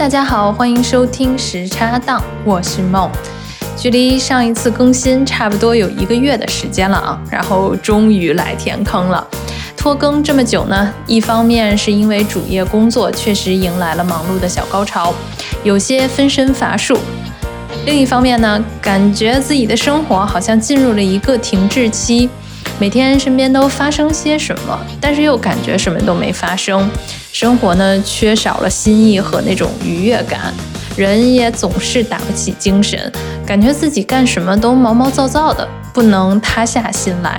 大家好，欢迎收听时差档，我是梦。距离上一次更新差不多有一个月的时间了啊，然后终于来填坑了。拖更这么久呢，一方面是因为主业工作确实迎来了忙碌的小高潮，有些分身乏术；另一方面呢，感觉自己的生活好像进入了一个停滞期。每天身边都发生些什么，但是又感觉什么都没发生，生活呢缺少了新意和那种愉悦感，人也总是打不起精神，感觉自己干什么都毛毛躁躁的，不能塌下心来。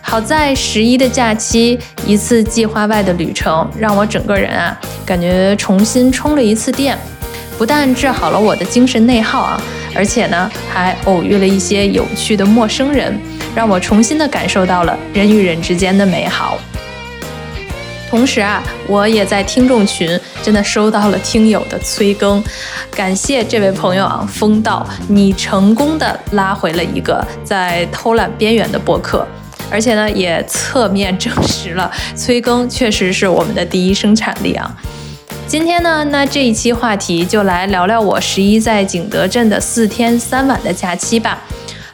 好在十一的假期，一次计划外的旅程，让我整个人啊感觉重新充了一次电，不但治好了我的精神内耗啊，而且呢还偶遇了一些有趣的陌生人。让我重新的感受到了人与人之间的美好。同时啊，我也在听众群真的收到了听友的催更，感谢这位朋友啊，风道，你成功的拉回了一个在偷懒边缘的播客，而且呢，也侧面证实了催更确实是我们的第一生产力啊。今天呢，那这一期话题就来聊聊我十一在景德镇的四天三晚的假期吧。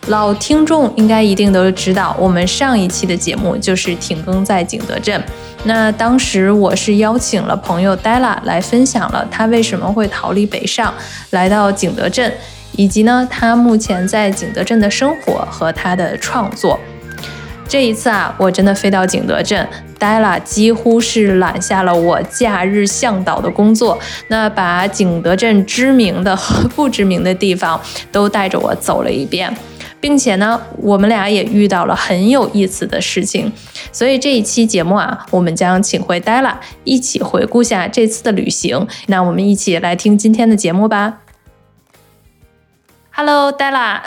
老听众应该一定都知道，我们上一期的节目就是停更在景德镇。那当时我是邀请了朋友 Della 来分享了他为什么会逃离北上，来到景德镇，以及呢他目前在景德镇的生活和他的创作。这一次啊，我真的飞到景德镇，Della 几乎是揽下了我假日向导的工作，那把景德镇知名的和不知名的地方都带着我走了一遍。并且呢，我们俩也遇到了很有意思的事情，所以这一期节目啊，我们将请回 Della 一起回顾下这次的旅行。那我们一起来听今天的节目吧。Hello，Della，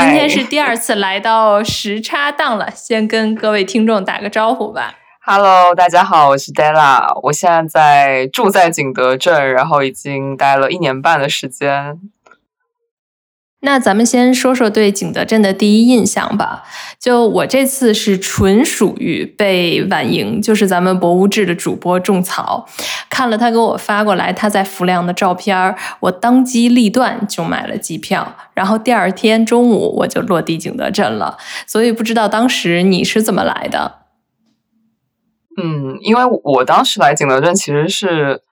今天是第二次来到时差档了，先跟各位听众打个招呼吧。Hello，大家好，我是 Della，我现在在住在景德镇，然后已经待了一年半的时间。那咱们先说说对景德镇的第一印象吧。就我这次是纯属于被婉莹，就是咱们博物志的主播种草，看了他给我发过来他在浮梁的照片，我当机立断就买了机票，然后第二天中午我就落地景德镇了。所以不知道当时你是怎么来的？嗯，因为我当时来景德镇其实是。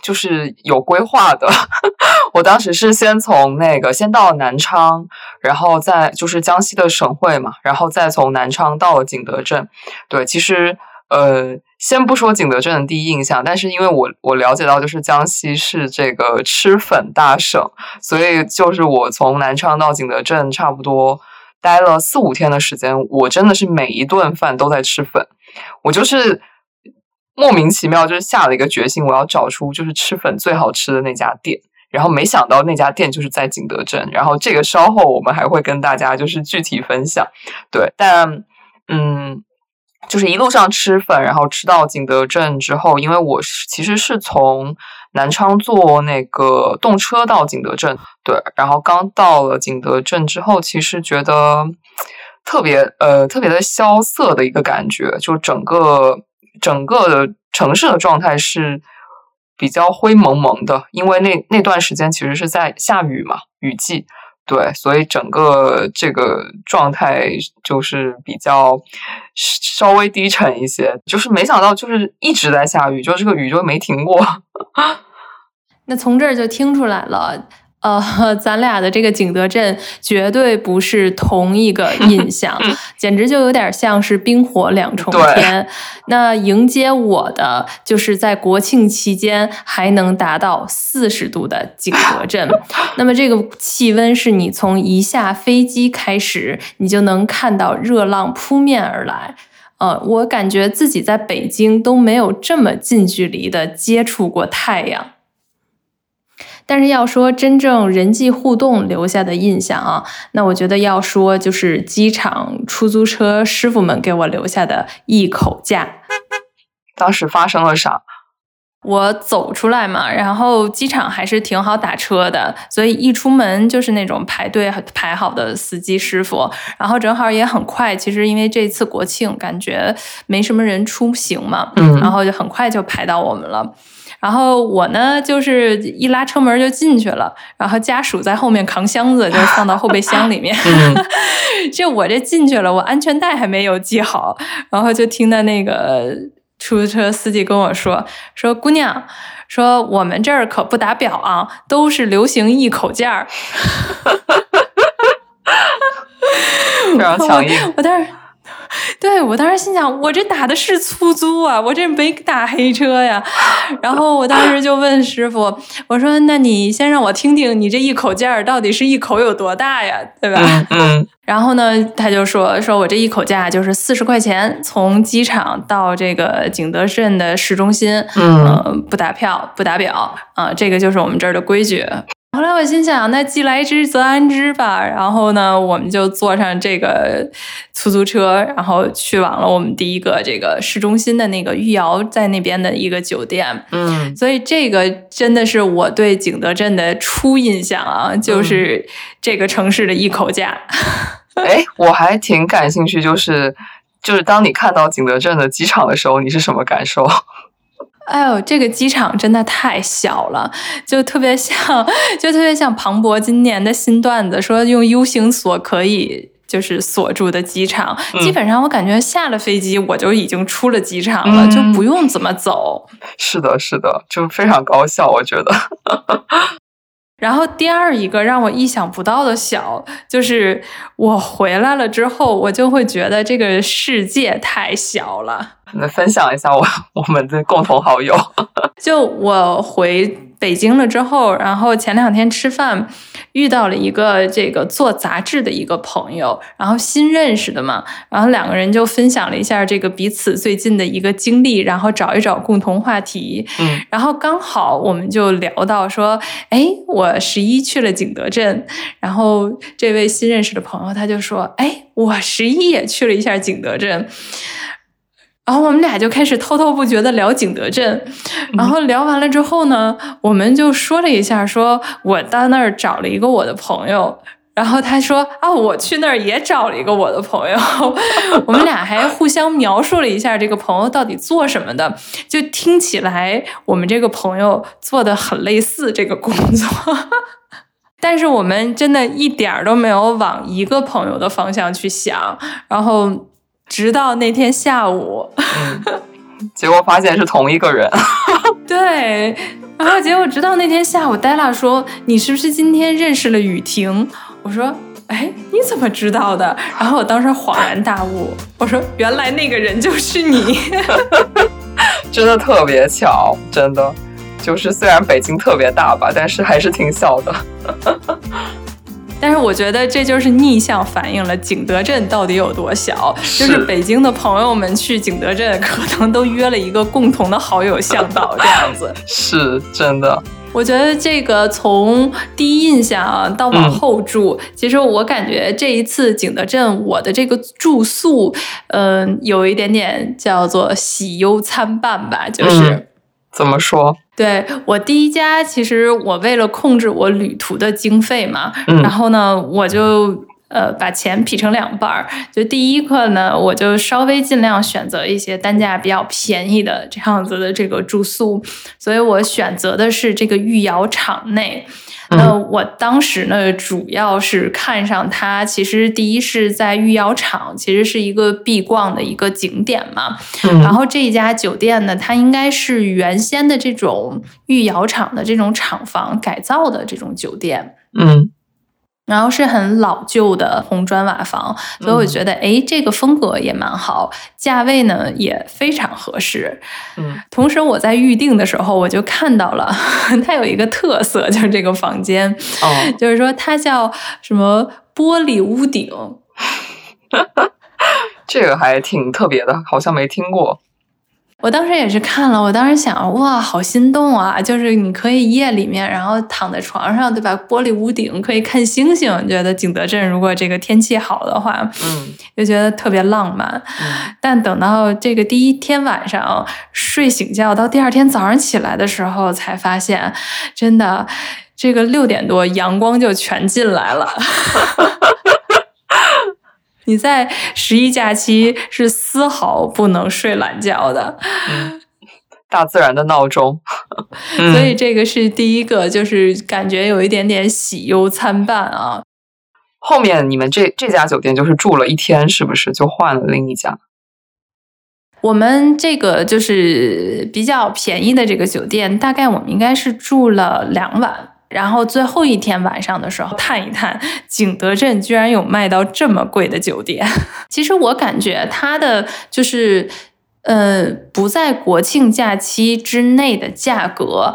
就是有规划的，我当时是先从那个先到南昌，然后再就是江西的省会嘛，然后再从南昌到了景德镇。对，其实呃，先不说景德镇的第一印象，但是因为我我了解到，就是江西是这个吃粉大省，所以就是我从南昌到景德镇差不多待了四五天的时间，我真的是每一顿饭都在吃粉，我就是。莫名其妙，就是下了一个决心，我要找出就是吃粉最好吃的那家店。然后没想到那家店就是在景德镇。然后这个稍后我们还会跟大家就是具体分享。对，但嗯，就是一路上吃粉，然后吃到景德镇之后，因为我是其实是从南昌坐那个动车到景德镇。对，然后刚到了景德镇之后，其实觉得特别呃特别的萧瑟的一个感觉，就整个。整个的城市的状态是比较灰蒙蒙的，因为那那段时间其实是在下雨嘛，雨季，对，所以整个这个状态就是比较稍微低沉一些。就是没想到，就是一直在下雨，就这个雨就没停过。那从这儿就听出来了。呃，咱俩的这个景德镇绝对不是同一个 印象，简直就有点像是冰火两重天。那迎接我的就是在国庆期间还能达到四十度的景德镇。那么这个气温是你从一下飞机开始，你就能看到热浪扑面而来。呃，我感觉自己在北京都没有这么近距离的接触过太阳。但是要说真正人际互动留下的印象啊，那我觉得要说就是机场出租车师傅们给我留下的一口价。当时发生了啥？我走出来嘛，然后机场还是挺好打车的，所以一出门就是那种排队排好的司机师傅，然后正好也很快。其实因为这次国庆，感觉没什么人出行嘛，嗯，然后就很快就排到我们了。然后我呢，就是一拉车门就进去了，然后家属在后面扛箱子，就放到后备箱里面。就我这进去了，我安全带还没有系好，然后就听到那个出租车司机跟我说：“说姑娘，说我们这儿可不打表啊，都是流行一口价儿。”非常强硬。我当时。对我当时心想，我这打的是出租啊，我这没打黑车呀。然后我当时就问师傅，我说：“那你先让我听听，你这一口价到底是一口有多大呀？对吧？”嗯。然后呢，他就说：“说我这一口价就是四十块钱，从机场到这个景德镇的市中心，嗯，不打票，不打表啊，这个就是我们这儿的规矩。”后来我心想，那既来之则安之吧。然后呢，我们就坐上这个出租车，然后去往了我们第一个这个市中心的那个御窑在那边的一个酒店。嗯，所以这个真的是我对景德镇的初印象啊，就是这个城市的一口价。哎，我还挺感兴趣，就是就是当你看到景德镇的机场的时候，你是什么感受？哎呦，这个机场真的太小了，就特别像，就特别像庞博今年的新段子，说用 U 型锁可以就是锁住的机场。基本上我感觉下了飞机我就已经出了机场了，就不用怎么走。是的，是的，就非常高效，我觉得。然后第二一个让我意想不到的小，就是我回来了之后，我就会觉得这个世界太小了。能分享一下我 我们的共同好友，就我回。北京了之后，然后前两天吃饭遇到了一个这个做杂志的一个朋友，然后新认识的嘛，然后两个人就分享了一下这个彼此最近的一个经历，然后找一找共同话题。嗯，然后刚好我们就聊到说，哎，我十一去了景德镇，然后这位新认识的朋友他就说，哎，我十一也去了一下景德镇。然后我们俩就开始滔滔不绝的聊景德镇，然后聊完了之后呢，我们就说了一下，说我到那儿找了一个我的朋友，然后他说啊，我去那儿也找了一个我的朋友，我们俩还互相描述了一下这个朋友到底做什么的，就听起来我们这个朋友做的很类似这个工作，但是我们真的一点儿都没有往一个朋友的方向去想，然后。直到那天下午，结果发现是同一个人。对，然后结果直到那天下午，戴拉说：“你是不是今天认识了雨婷？”我说：“哎，你怎么知道的？”然后我当时恍然大悟，我说：“原来那个人就是你。”真的特别巧，真的就是虽然北京特别大吧，但是还是挺小的。但是我觉得这就是逆向反映了景德镇到底有多小。就是北京的朋友们去景德镇，可能都约了一个共同的好友向导这样子。是真的。我觉得这个从第一印象到往后住，其实我感觉这一次景德镇我的这个住宿，嗯，有一点点叫做喜忧参半吧，就是。怎么说？对我第一家，其实我为了控制我旅途的经费嘛，然后呢，我就呃把钱劈成两半儿。就第一个呢，我就稍微尽量选择一些单价比较便宜的这样子的这个住宿，所以我选择的是这个御窑厂内。那我当时呢，主要是看上它。其实第一是在御窑厂，其实是一个必逛的一个景点嘛。然后这一家酒店呢，它应该是原先的这种御窑厂的这种厂房改造的这种酒店。嗯。然后是很老旧的红砖瓦房，所以我觉得，哎，这个风格也蛮好，价位呢也非常合适。嗯，同时我在预定的时候，我就看到了 它有一个特色，就是这个房间，哦就是说它叫什么玻璃屋顶，这个还挺特别的，好像没听过。我当时也是看了，我当时想，哇，好心动啊！就是你可以夜里面，然后躺在床上，对吧？玻璃屋顶可以看星星，觉得景德镇如果这个天气好的话，嗯，就觉得特别浪漫。但等到这个第一天晚上睡醒觉，到第二天早上起来的时候，才发现，真的，这个六点多阳光就全进来了。你在十一假期是丝毫不能睡懒觉的，大自然的闹钟。所以这个是第一个，就是感觉有一点点喜忧参半啊。后面你们这这家酒店就是住了一天，是不是就换了另一家？我们这个就是比较便宜的这个酒店，大概我们应该是住了两晚。然后最后一天晚上的时候，探一探景德镇居然有卖到这么贵的酒店。其实我感觉它的就是，呃，不在国庆假期之内的价格，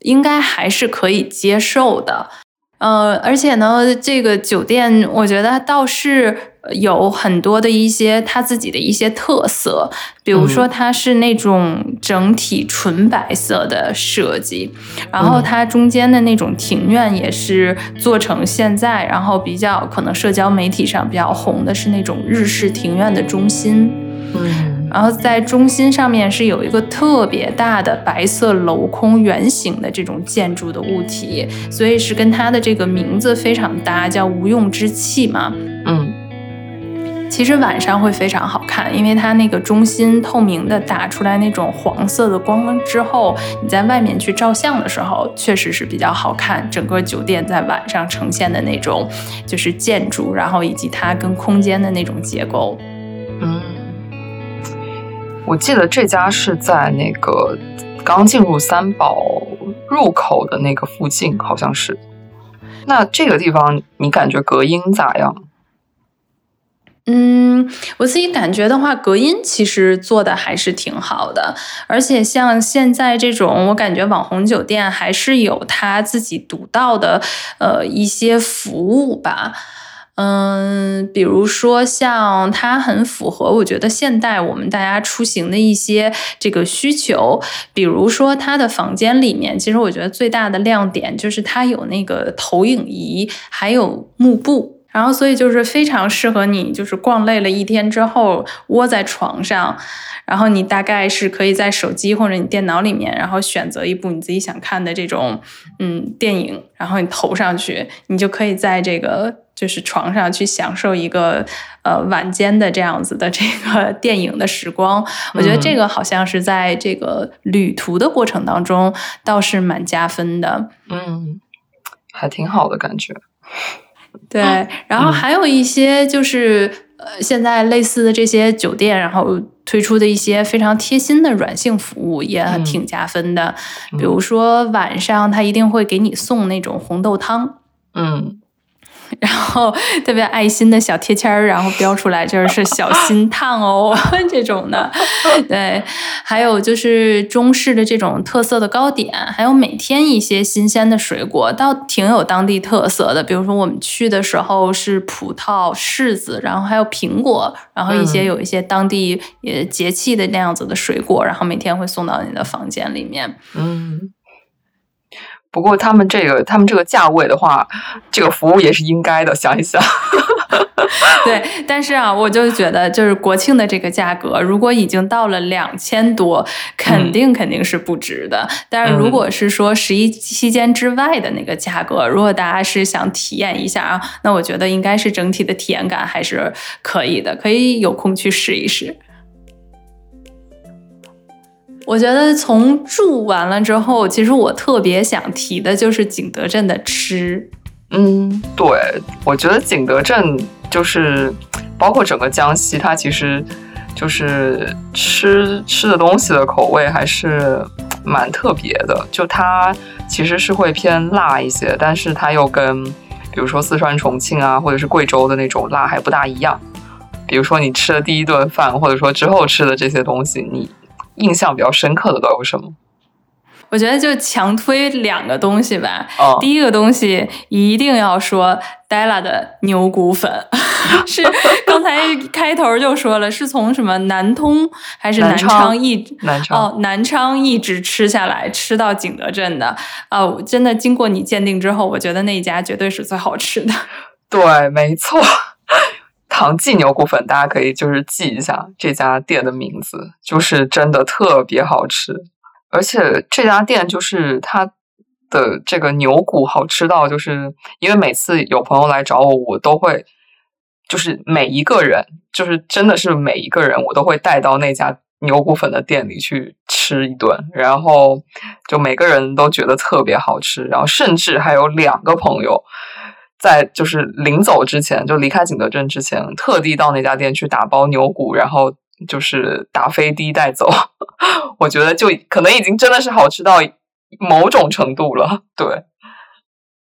应该还是可以接受的。呃，而且呢，这个酒店我觉得倒是有很多的一些它自己的一些特色，比如说它是那种整体纯白色的设计，然后它中间的那种庭院也是做成现在，然后比较可能社交媒体上比较红的是那种日式庭院的中心。嗯。然后在中心上面是有一个特别大的白色镂空圆形的这种建筑的物体，所以是跟它的这个名字非常搭，叫无用之气嘛。嗯，其实晚上会非常好看，因为它那个中心透明的打出来那种黄色的光之后，你在外面去照相的时候，确实是比较好看。整个酒店在晚上呈现的那种就是建筑，然后以及它跟空间的那种结构。我记得这家是在那个刚进入三宝入口的那个附近，好像是。那这个地方你感觉隔音咋样？嗯，我自己感觉的话，隔音其实做的还是挺好的。而且像现在这种，我感觉网红酒店还是有它自己独到的呃一些服务吧。嗯，比如说像它很符合，我觉得现代我们大家出行的一些这个需求。比如说它的房间里面，其实我觉得最大的亮点就是它有那个投影仪，还有幕布，然后所以就是非常适合你，就是逛累了一天之后窝在床上，然后你大概是可以在手机或者你电脑里面，然后选择一部你自己想看的这种嗯电影，然后你投上去，你就可以在这个。就是床上去享受一个呃晚间的这样子的这个电影的时光，我觉得这个好像是在这个旅途的过程当中倒是蛮加分的，嗯，还挺好的感觉。对，然后还有一些就是呃现在类似的这些酒店，然后推出的一些非常贴心的软性服务也挺加分的，比如说晚上他一定会给你送那种红豆汤，嗯。然后特别爱心的小贴签儿，然后标出来就是小心烫哦 这种的，对，还有就是中式的这种特色的糕点，还有每天一些新鲜的水果，倒挺有当地特色的。比如说我们去的时候是葡萄、柿子，然后还有苹果，然后一些有一些当地也节气的那样子的水果，然后每天会送到你的房间里面，嗯。不过他们这个，他们这个价位的话，这个服务也是应该的。想一想，对，但是啊，我就觉得，就是国庆的这个价格，如果已经到了两千多，肯定肯定是不值的。但是如果是说十一期间之外的那个价格，如果大家是想体验一下啊，那我觉得应该是整体的体验感还是可以的，可以有空去试一试。我觉得从住完了之后，其实我特别想提的就是景德镇的吃。嗯，对，我觉得景德镇就是包括整个江西，它其实就是吃吃的东西的口味还是蛮特别的。就它其实是会偏辣一些，但是它又跟比如说四川、重庆啊，或者是贵州的那种辣还不大一样。比如说你吃的第一顿饭，或者说之后吃的这些东西，你。印象比较深刻的都有什么？我觉得就强推两个东西吧。哦，第一个东西一定要说 Della 的牛骨粉，是刚才开头就说了，是从什么南通还是南昌一南昌哦南昌一直吃下来，吃到景德镇的。哦，真的经过你鉴定之后，我觉得那一家绝对是最好吃的。对，没错。唐记牛骨粉，大家可以就是记一下这家店的名字，就是真的特别好吃，而且这家店就是它的这个牛骨好吃到，就是因为每次有朋友来找我，我都会就是每一个人，就是真的是每一个人，我都会带到那家牛骨粉的店里去吃一顿，然后就每个人都觉得特别好吃，然后甚至还有两个朋友在就是临走之前，就离开景德镇之前，特地到那家店去打包牛骨，然后就是打飞的带走。我觉得就可能已经真的是好吃到某种程度了，对。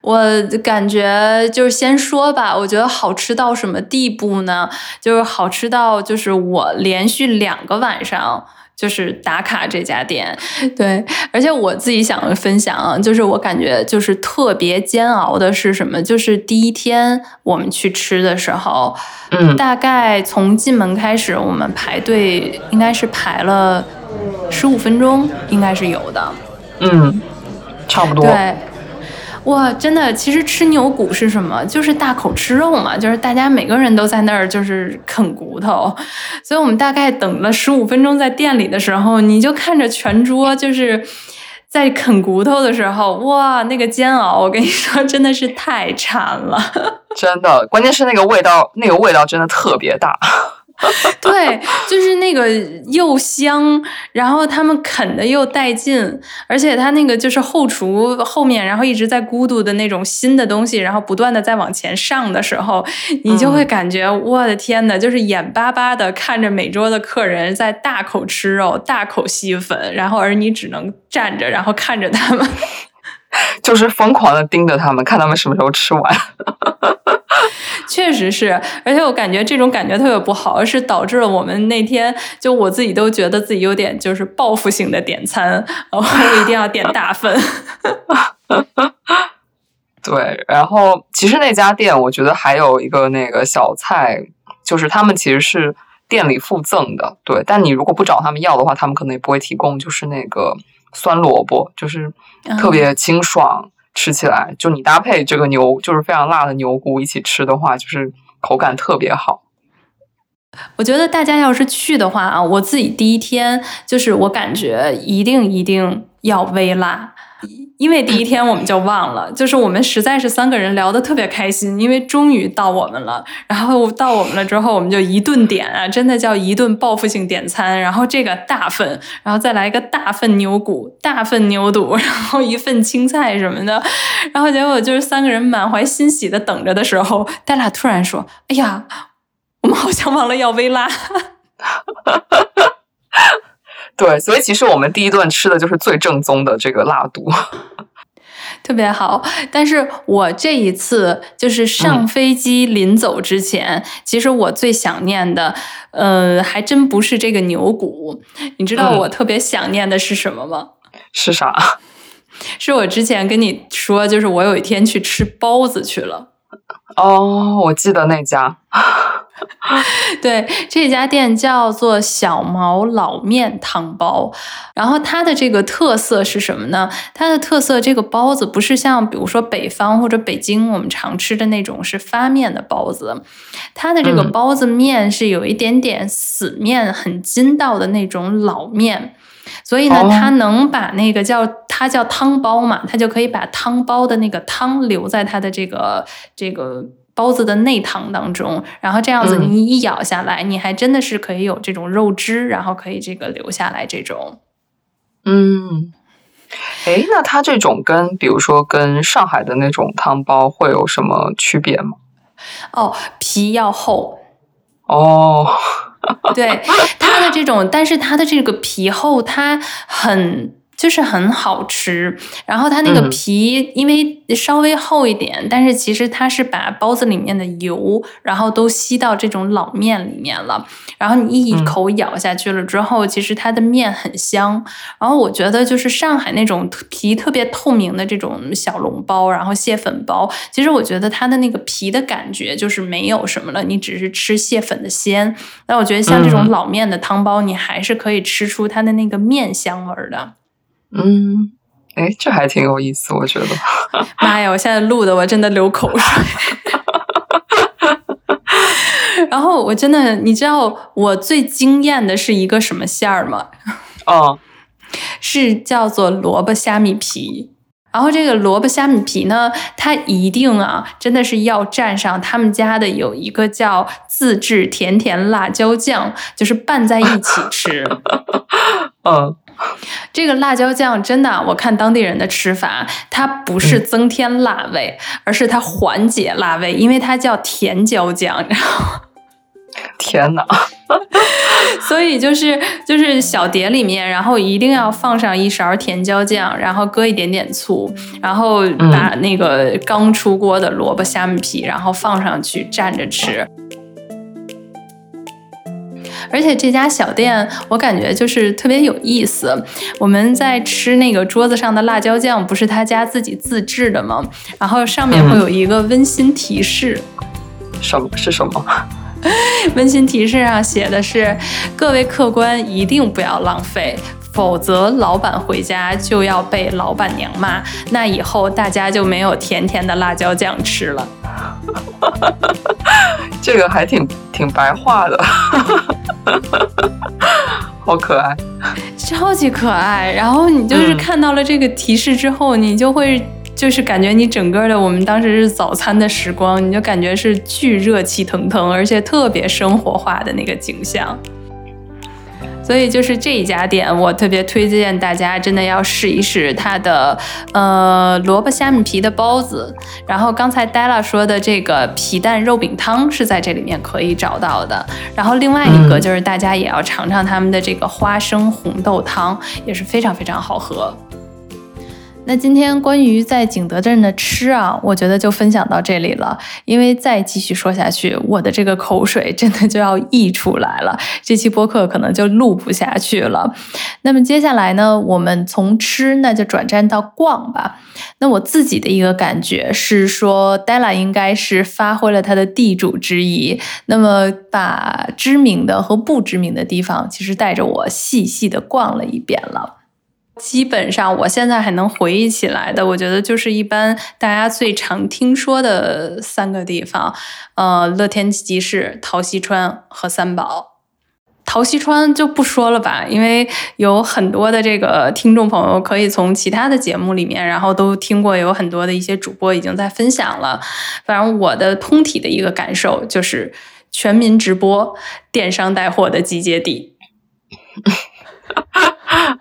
我感觉就是先说吧，我觉得好吃到什么地步呢？就是好吃到就是我连续两个晚上就是打卡这家店，对，而且我自己想分享啊，就是我感觉就是特别煎熬的是什么？就是第一天我们去吃的时候，嗯，大概从进门开始，我们排队应该是排了十五分钟，应该是有的，嗯，差不多，对。哇，真的，其实吃牛骨是什么？就是大口吃肉嘛，就是大家每个人都在那儿就是啃骨头，所以我们大概等了十五分钟在店里的时候，你就看着全桌就是在啃骨头的时候，哇，那个煎熬，我跟你说，真的是太馋了，真的，关键是那个味道，那个味道真的特别大。对，就是那个又香，然后他们啃的又带劲，而且他那个就是后厨后面，然后一直在咕嘟的那种新的东西，然后不断的在往前上的时候，你就会感觉我的天呐，就是眼巴巴的看着每桌的客人在大口吃肉、大口吸粉，然后而你只能站着，然后看着他们，就是疯狂的盯着他们，看他们什么时候吃完。确实是，而且我感觉这种感觉特别不好，是导致了我们那天就我自己都觉得自己有点就是报复性的点餐，我一定要点大份。对，然后其实那家店我觉得还有一个那个小菜，就是他们其实是店里附赠的，对，但你如果不找他们要的话，他们可能也不会提供，就是那个酸萝卜，就是特别清爽。吃起来，就你搭配这个牛，就是非常辣的牛骨一起吃的话，就是口感特别好。我觉得大家要是去的话啊，我自己第一天就是我感觉一定一定要微辣。因为第一天我们就忘了，就是我们实在是三个人聊得特别开心，因为终于到我们了。然后到我们了之后，我们就一顿点啊，真的叫一顿报复性点餐。然后这个大份，然后再来一个大份牛骨、大份牛肚，然后一份青菜什么的。然后结果就是三个人满怀欣喜的等着的时候，戴拉突然说：“哎呀，我们好像忘了要微辣。”对，所以其实我们第一顿吃的就是最正宗的这个辣肚，特别好。但是我这一次就是上飞机临走之前，其实我最想念的，呃，还真不是这个牛骨。你知道我特别想念的是什么吗？是啥？是我之前跟你说，就是我有一天去吃包子去了。哦，我记得那家。对，这家店叫做小毛老面汤包，然后它的这个特色是什么呢？它的特色，这个包子不是像比如说北方或者北京我们常吃的那种是发面的包子，它的这个包子面是有一点点死面，很筋道的那种老面，所以呢，它能把那个叫它叫汤包嘛，它就可以把汤包的那个汤留在它的这个这个。包子的内汤当中，然后这样子你一咬下来，你还真的是可以有这种肉汁，然后可以这个留下来这种。嗯，哎，那它这种跟比如说跟上海的那种汤包会有什么区别吗？哦，皮要厚。哦，对，它的这种，但是它的这个皮厚，它很。就是很好吃，然后它那个皮因为稍微厚一点，但是其实它是把包子里面的油，然后都吸到这种老面里面了。然后你一口咬下去了之后，其实它的面很香。然后我觉得就是上海那种皮特别透明的这种小笼包，然后蟹粉包，其实我觉得它的那个皮的感觉就是没有什么了，你只是吃蟹粉的鲜。那我觉得像这种老面的汤包，你还是可以吃出它的那个面香味儿的。嗯，哎，这还挺有意思，我觉得。妈呀，我现在录的我真的流口水。然后我真的，你知道我最惊艳的是一个什么馅儿吗？哦，是叫做萝卜虾米皮。然后这个萝卜虾米皮呢，它一定啊，真的是要蘸上他们家的有一个叫自制甜甜辣椒酱，就是拌在一起吃。嗯。这个辣椒酱真的，我看当地人的吃法，它不是增添辣味，而是它缓解辣味，因为它叫甜椒酱。天哪！所以就是就是小碟里面，然后一定要放上一勺甜椒酱，然后搁一点点醋，然后把那个刚出锅的萝卜虾米皮，然后放上去蘸着吃。而且这家小店，我感觉就是特别有意思。我们在吃那个桌子上的辣椒酱，不是他家自己自制的吗？然后上面会有一个温馨提示。什么是什么？温馨提示上写的是：各位客官一定不要浪费，否则老板回家就要被老板娘骂。那以后大家就没有甜甜的辣椒酱吃了。这个还挺挺白话的。好可爱，超级可爱。然后你就是看到了这个提示之后，你就会就是感觉你整个的我们当时是早餐的时光，你就感觉是巨热气腾腾，而且特别生活化的那个景象。所以就是这一家店，我特别推荐大家，真的要试一试它的呃萝卜虾米皮的包子。然后刚才 Della 说的这个皮蛋肉饼汤是在这里面可以找到的。然后另外一个就是大家也要尝尝他们的这个花生红豆汤，也是非常非常好喝。那今天关于在景德镇的吃啊，我觉得就分享到这里了。因为再继续说下去，我的这个口水真的就要溢出来了，这期播客可能就录不下去了。那么接下来呢，我们从吃那就转战到逛吧。那我自己的一个感觉是说，Della 应该是发挥了他的地主之谊，那么把知名的和不知名的地方，其实带着我细细的逛了一遍了。基本上，我现在还能回忆起来的，我觉得就是一般大家最常听说的三个地方，呃，乐天集市、陶溪川和三宝。陶溪川就不说了吧，因为有很多的这个听众朋友可以从其他的节目里面，然后都听过，有很多的一些主播已经在分享了。反正我的通体的一个感受就是，全民直播、电商带货的集结地。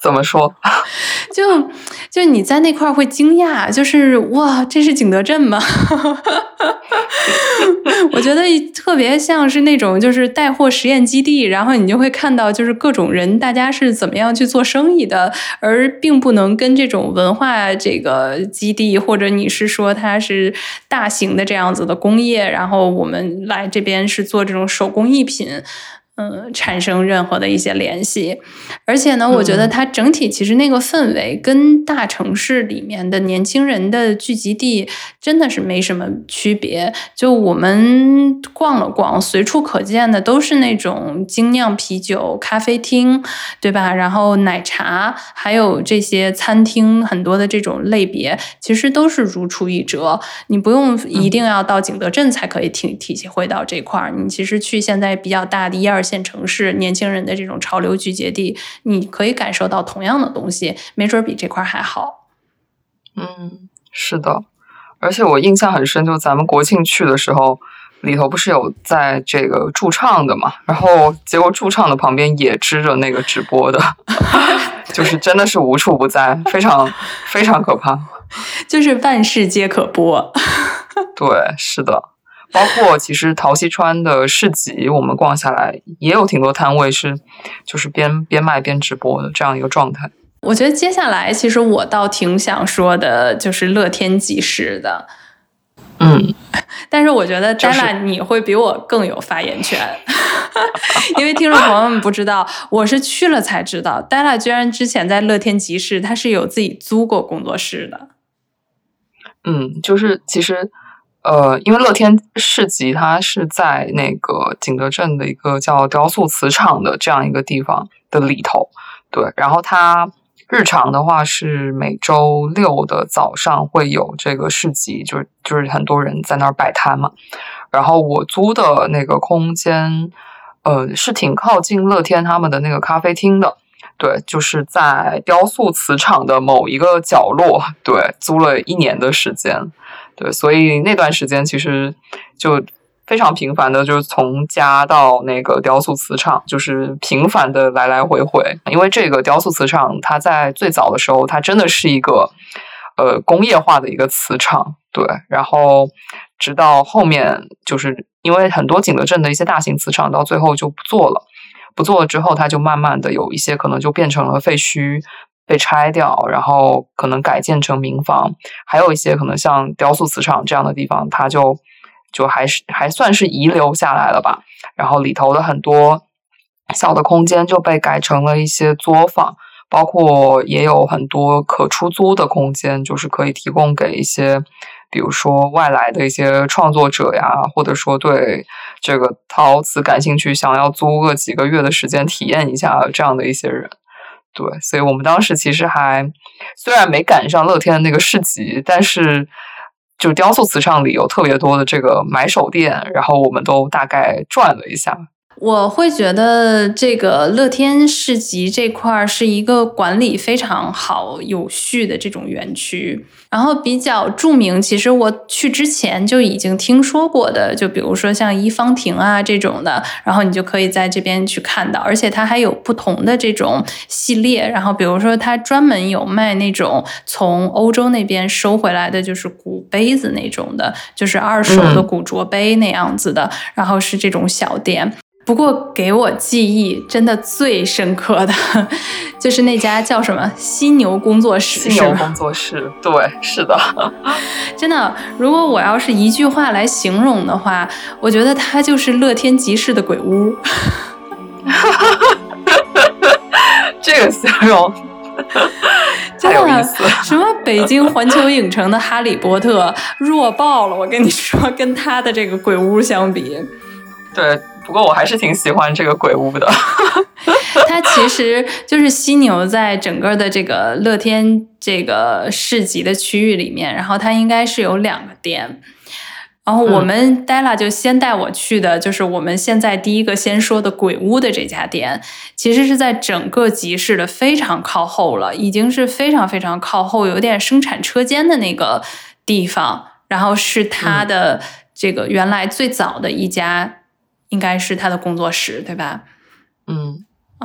怎么说？就就你在那块儿会惊讶，就是哇，这是景德镇吗？我觉得特别像是那种就是带货实验基地，然后你就会看到就是各种人，大家是怎么样去做生意的，而并不能跟这种文化这个基地，或者你是说它是大型的这样子的工业，然后我们来这边是做这种手工艺品。嗯，产生任何的一些联系，而且呢，我觉得它整体其实那个氛围跟大城市里面的年轻人的聚集地真的是没什么区别。就我们逛了逛，随处可见的都是那种精酿啤酒咖啡厅，对吧？然后奶茶，还有这些餐厅，很多的这种类别，其实都是如出一辙。你不用一定要到景德镇才可以体体会到这块儿，你其实去现在比较大的一二。线城市年轻人的这种潮流聚集地，你可以感受到同样的东西，没准比这块还好。嗯，是的，而且我印象很深，就咱们国庆去的时候，里头不是有在这个驻唱的嘛？然后结果驻唱的旁边也支着那个直播的，就是真的是无处不在，非常非常可怕，就是万事皆可播。对，是的。包括其实陶溪川的市集，我们逛下来也有挺多摊位是，就是边边卖边直播的这样一个状态。我觉得接下来其实我倒挺想说的，就是乐天集市的。嗯，但是我觉得丹娜你会比我更有发言权，因为听众朋友们不知道，我是去了才知道，dala 居然之前在乐天集市，他是有自己租过工作室的。嗯，就是其实。呃，因为乐天市集它是在那个景德镇的一个叫雕塑瓷厂的这样一个地方的里头，对。然后它日常的话是每周六的早上会有这个市集，就是就是很多人在那儿摆摊嘛。然后我租的那个空间，呃，是挺靠近乐天他们的那个咖啡厅的，对，就是在雕塑瓷厂的某一个角落，对，租了一年的时间。对，所以那段时间其实就非常频繁的，就是从家到那个雕塑磁场，就是频繁的来来回回。因为这个雕塑磁场，它在最早的时候，它真的是一个呃工业化的一个磁场，对。然后直到后面，就是因为很多景德镇的一些大型磁场到最后就不做了，不做了之后，它就慢慢的有一些可能就变成了废墟。被拆掉，然后可能改建成民房，还有一些可能像雕塑磁场这样的地方，它就就还是还算是遗留下来了吧。然后里头的很多小的空间就被改成了一些作坊，包括也有很多可出租的空间，就是可以提供给一些，比如说外来的一些创作者呀，或者说对这个陶瓷感兴趣，想要租个几个月的时间体验一下这样的一些人。对，所以我们当时其实还虽然没赶上乐天的那个市集，但是就雕塑瓷场里有特别多的这个买手店，然后我们都大概转了一下。我会觉得这个乐天市集这块儿是一个管理非常好、有序的这种园区。然后比较著名，其实我去之前就已经听说过的，就比如说像一方亭啊这种的，然后你就可以在这边去看到。而且它还有不同的这种系列，然后比如说它专门有卖那种从欧洲那边收回来的，就是古杯子那种的，就是二手的古着杯那样子的，然后是这种小店。不过给我记忆真的最深刻的，就是那家叫什么犀牛工作室。犀牛工作室，对，是的，真的。如果我要是一句话来形容的话，我觉得它就是乐天集市的鬼屋。这个形容太有意思。什么北京环球影城的哈利波特弱爆了，我跟你说，跟他的这个鬼屋相比，对。不过我还是挺喜欢这个鬼屋的。它其实就是犀牛在整个的这个乐天这个市集的区域里面，然后它应该是有两个店。然后我们 Della 就先带我去的，就是我们现在第一个先说的鬼屋的这家店，其实是在整个集市的非常靠后了，已经是非常非常靠后，有点生产车间的那个地方。然后是它的这个原来最早的一家。应该是他的工作室，对吧？嗯，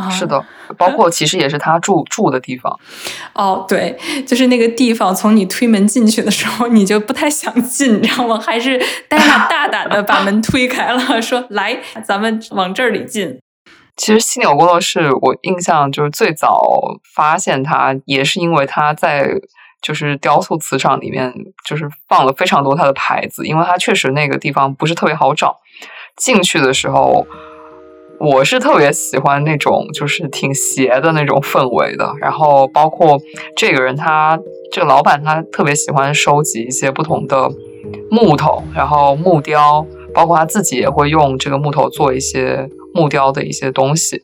是的，包括其实也是他住住的地方。哦，对，就是那个地方，从你推门进去的时候，你就不太想进，你知道吗？还是戴娜大胆的把门推开了，说：“来，咱们往这里进。”其实犀牛工作室，我印象就是最早发现它，也是因为它在就是雕塑磁场里面，就是放了非常多它的牌子，因为它确实那个地方不是特别好找。进去的时候，我是特别喜欢那种就是挺邪的那种氛围的。然后包括这个人，他这个老板他特别喜欢收集一些不同的木头，然后木雕，包括他自己也会用这个木头做一些木雕的一些东西。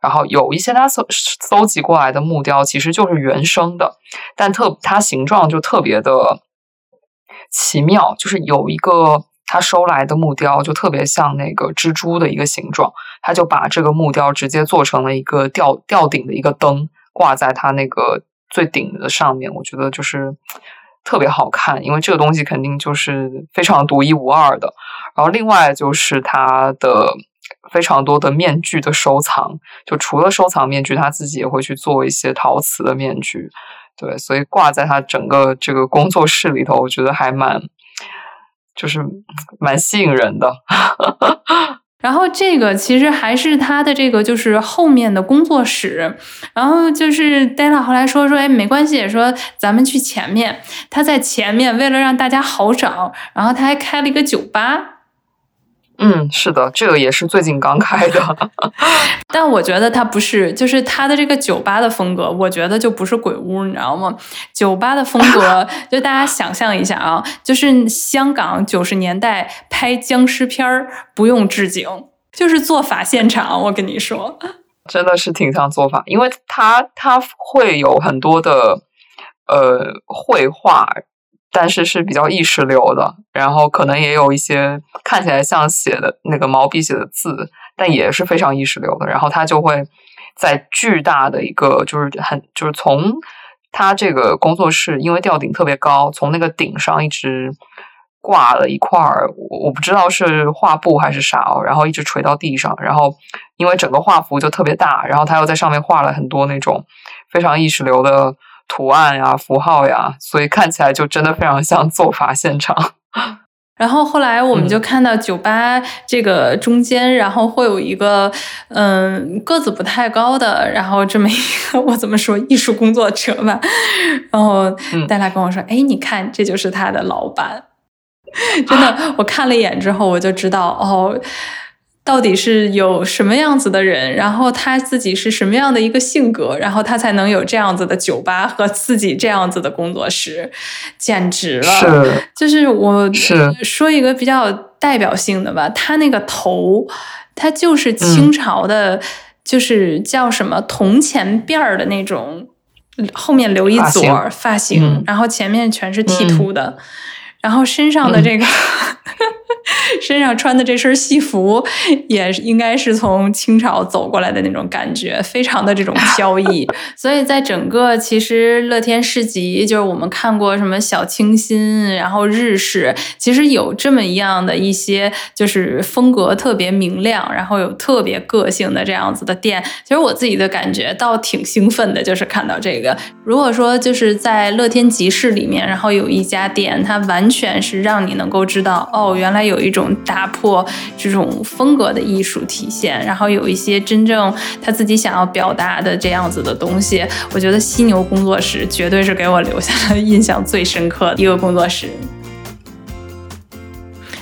然后有一些他搜搜集过来的木雕其实就是原生的，但特它形状就特别的奇妙，就是有一个。他收来的木雕就特别像那个蜘蛛的一个形状，他就把这个木雕直接做成了一个吊吊顶的一个灯，挂在他那个最顶的上面。我觉得就是特别好看，因为这个东西肯定就是非常独一无二的。然后另外就是他的非常多的面具的收藏，就除了收藏面具，他自己也会去做一些陶瓷的面具。对，所以挂在他整个这个工作室里头，我觉得还蛮。就是蛮吸引人的，然后这个其实还是他的这个就是后面的工作室，然后就是戴拉后来说说，哎，没关系，说咱们去前面，他在前面为了让大家好找，然后他还开了一个酒吧。嗯，是的，这个也是最近刚开的，但我觉得它不是，就是它的这个酒吧的风格，我觉得就不是鬼屋，你知道吗？酒吧的风格，就大家想象一下啊，就是香港九十年代拍僵尸片儿不用置景，就是做法现场。我跟你说，真的是挺像做法，因为它它会有很多的呃绘画。但是是比较意识流的，然后可能也有一些看起来像写的那个毛笔写的字，但也是非常意识流的。然后他就会在巨大的一个，就是很就是从他这个工作室，因为吊顶特别高，从那个顶上一直挂了一块儿，我不知道是画布还是啥哦，然后一直垂到地上，然后因为整个画幅就特别大，然后他又在上面画了很多那种非常意识流的图案呀、符号呀，所以看起来就真的非常像做法现场。然后后来我们就看到酒吧这个中间，然后会有一个嗯个子不太高的，然后这么一个 我怎么说艺术工作者吧，然后戴拉跟我说：“哎，你看，这就是他的老板。”真的，我看了一眼之后，我就知道哦，到底是有什么样子的人，然后他自己是什么样的一个性格，然后他才能有这样子的酒吧和自己这样子的工作室，简直了！是，就是我说一个比较代表性的吧，他那个头，他就是清朝的，就是叫什么铜钱辫儿的那种，后面留一撮发型，然后前面全是剃秃的。然后身上的这个，身上穿的这身西服，也应该是从清朝走过来的那种感觉，非常的这种飘逸。所以在整个其实乐天市集，就是我们看过什么小清新，然后日式，其实有这么一样的一些，就是风格特别明亮，然后有特别个性的这样子的店。其实我自己的感觉倒挺兴奋的，就是看到这个。如果说就是在乐天集市里面，然后有一家店，它完全是让你能够知道，哦，原来有一种打破这种风格的艺术体现，然后有一些真正他自己想要表达的这样子的东西。我觉得犀牛工作室绝对是给我留下了印象最深刻的一个工作室。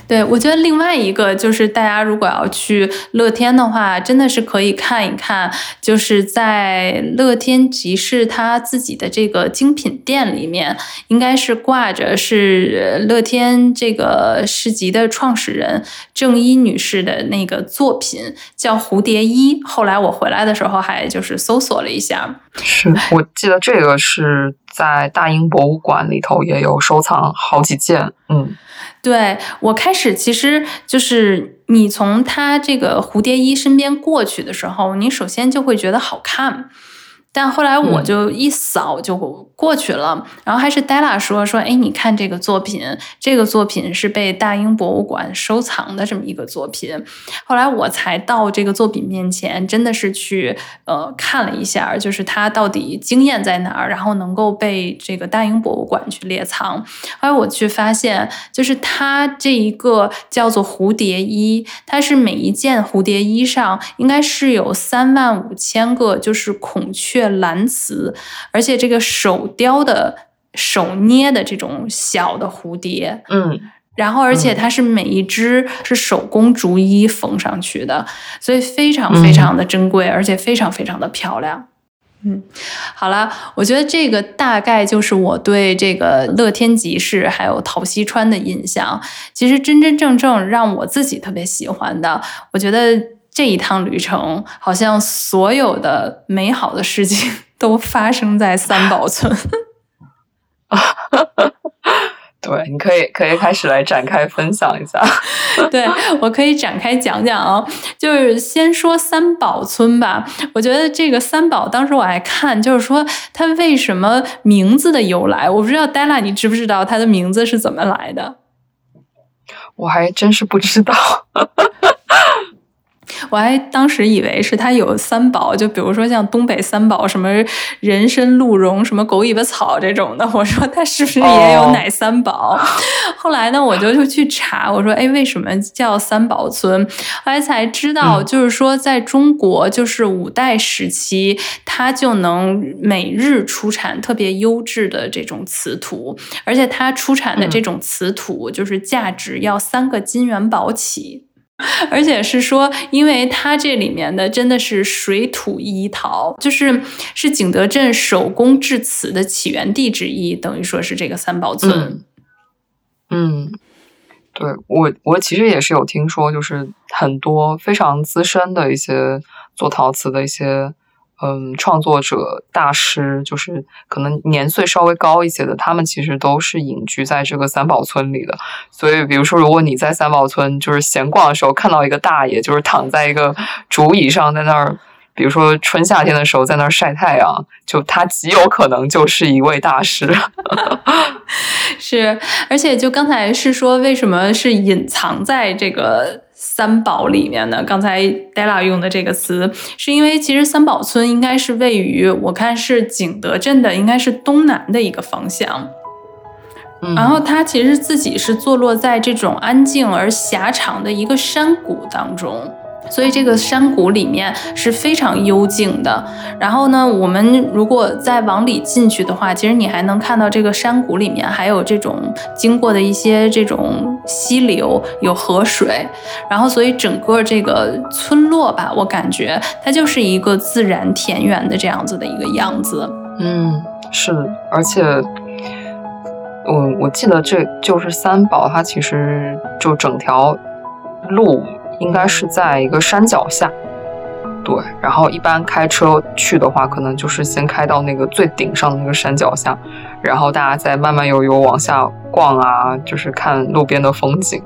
对，我觉得另外一个就是大家如果要去乐天的话，真的是可以看一看，就是在乐天集市它自己的这个精品店里面，应该是挂着是乐天这个市集的创始人郑一女士的那个作品，叫蝴蝶衣。后来我回来的时候还就是搜索了一下，是我记得这个是在大英博物馆里头也有收藏好几件，嗯。对我开始其实就是你从他这个蝴蝶衣身边过去的时候，你首先就会觉得好看。但后来我就一扫就过去了，然后还是 Della 说说，哎，你看这个作品，这个作品是被大英博物馆收藏的这么一个作品。后来我才到这个作品面前，真的是去呃看了一下，就是它到底惊艳在哪儿，然后能够被这个大英博物馆去列藏。后来我去发现，就是它这一个叫做蝴蝶衣，它是每一件蝴蝶衣上应该是有三万五千个，就是孔雀。蓝瓷，而且这个手雕的、手捏的这种小的蝴蝶，嗯，然后而且它是每一只是手工逐一缝上去的，所以非常非常的珍贵，而且非常非常的漂亮。嗯，好了，我觉得这个大概就是我对这个乐天集市还有陶溪川的印象。其实真真正正让我自己特别喜欢的，我觉得。这一趟旅程，好像所有的美好的事情 都发生在三宝村。对，你可以可以开始来展开分享一下。对我可以展开讲讲啊，就是先说三宝村吧。我觉得这个三宝，当时我还看，就是说它为什么名字的由来，我不知道 Della，你知不知道它的名字是怎么来的？我还真是不知道。我还当时以为是它有三宝，就比如说像东北三宝，什么人参、鹿茸、什么狗尾巴草这种的。我说它是不是也有奶三宝？后来呢，我就就去查，我说哎，为什么叫三宝村？后来才知道，就是说在中国，就是五代时期，它就能每日出产特别优质的这种瓷土，而且它出产的这种瓷土就是价值要三个金元宝起。而且是说，因为它这里面的真的是水土一陶，就是是景德镇手工制瓷的起源地之一，等于说是这个三宝村。嗯，对我我其实也是有听说，就是很多非常资深的一些做陶瓷的一些。嗯，创作者大师就是可能年岁稍微高一些的，他们其实都是隐居在这个三宝村里的。所以，比如说，如果你在三宝村就是闲逛的时候，看到一个大爷就是躺在一个竹椅上，在那儿，比如说春夏天的时候在那儿晒太阳，就他极有可能就是一位大师。是，而且就刚才是说，为什么是隐藏在这个三宝里面的？刚才 Della 用的这个词，是因为其实三宝村应该是位于我看是景德镇的，应该是东南的一个方向。然后它其实自己是坐落在这种安静而狭长的一个山谷当中。所以这个山谷里面是非常幽静的。然后呢，我们如果再往里进去的话，其实你还能看到这个山谷里面还有这种经过的一些这种溪流，有河水。然后，所以整个这个村落吧，我感觉它就是一个自然田园的这样子的一个样子。嗯，是，而且我我记得这就是三宝，它其实就整条路。应该是在一个山脚下，对。然后一般开车去的话，可能就是先开到那个最顶上的那个山脚下，然后大家再慢慢悠悠往下逛啊，就是看路边的风景。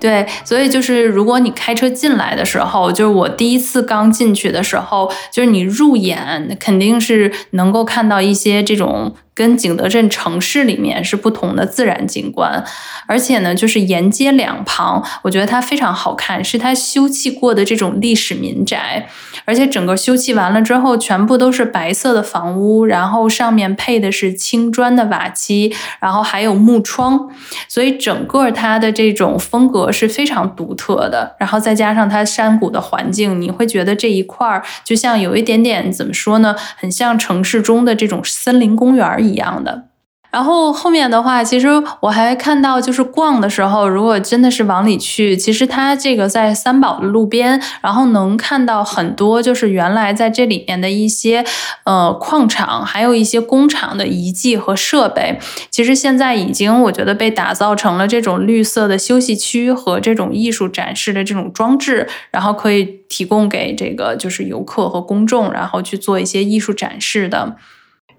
对，所以就是如果你开车进来的时候，就是我第一次刚进去的时候，就是你入眼肯定是能够看到一些这种。跟景德镇城市里面是不同的自然景观，而且呢，就是沿街两旁，我觉得它非常好看，是它修葺过的这种历史民宅，而且整个修葺完了之后，全部都是白色的房屋，然后上面配的是青砖的瓦漆，然后还有木窗，所以整个它的这种风格是非常独特的。然后再加上它山谷的环境，你会觉得这一块儿就像有一点点怎么说呢，很像城市中的这种森林公园一样的，然后后面的话，其实我还看到，就是逛的时候，如果真的是往里去，其实它这个在三宝的路边，然后能看到很多，就是原来在这里面的一些呃矿场，还有一些工厂的遗迹和设备，其实现在已经我觉得被打造成了这种绿色的休息区和这种艺术展示的这种装置，然后可以提供给这个就是游客和公众，然后去做一些艺术展示的。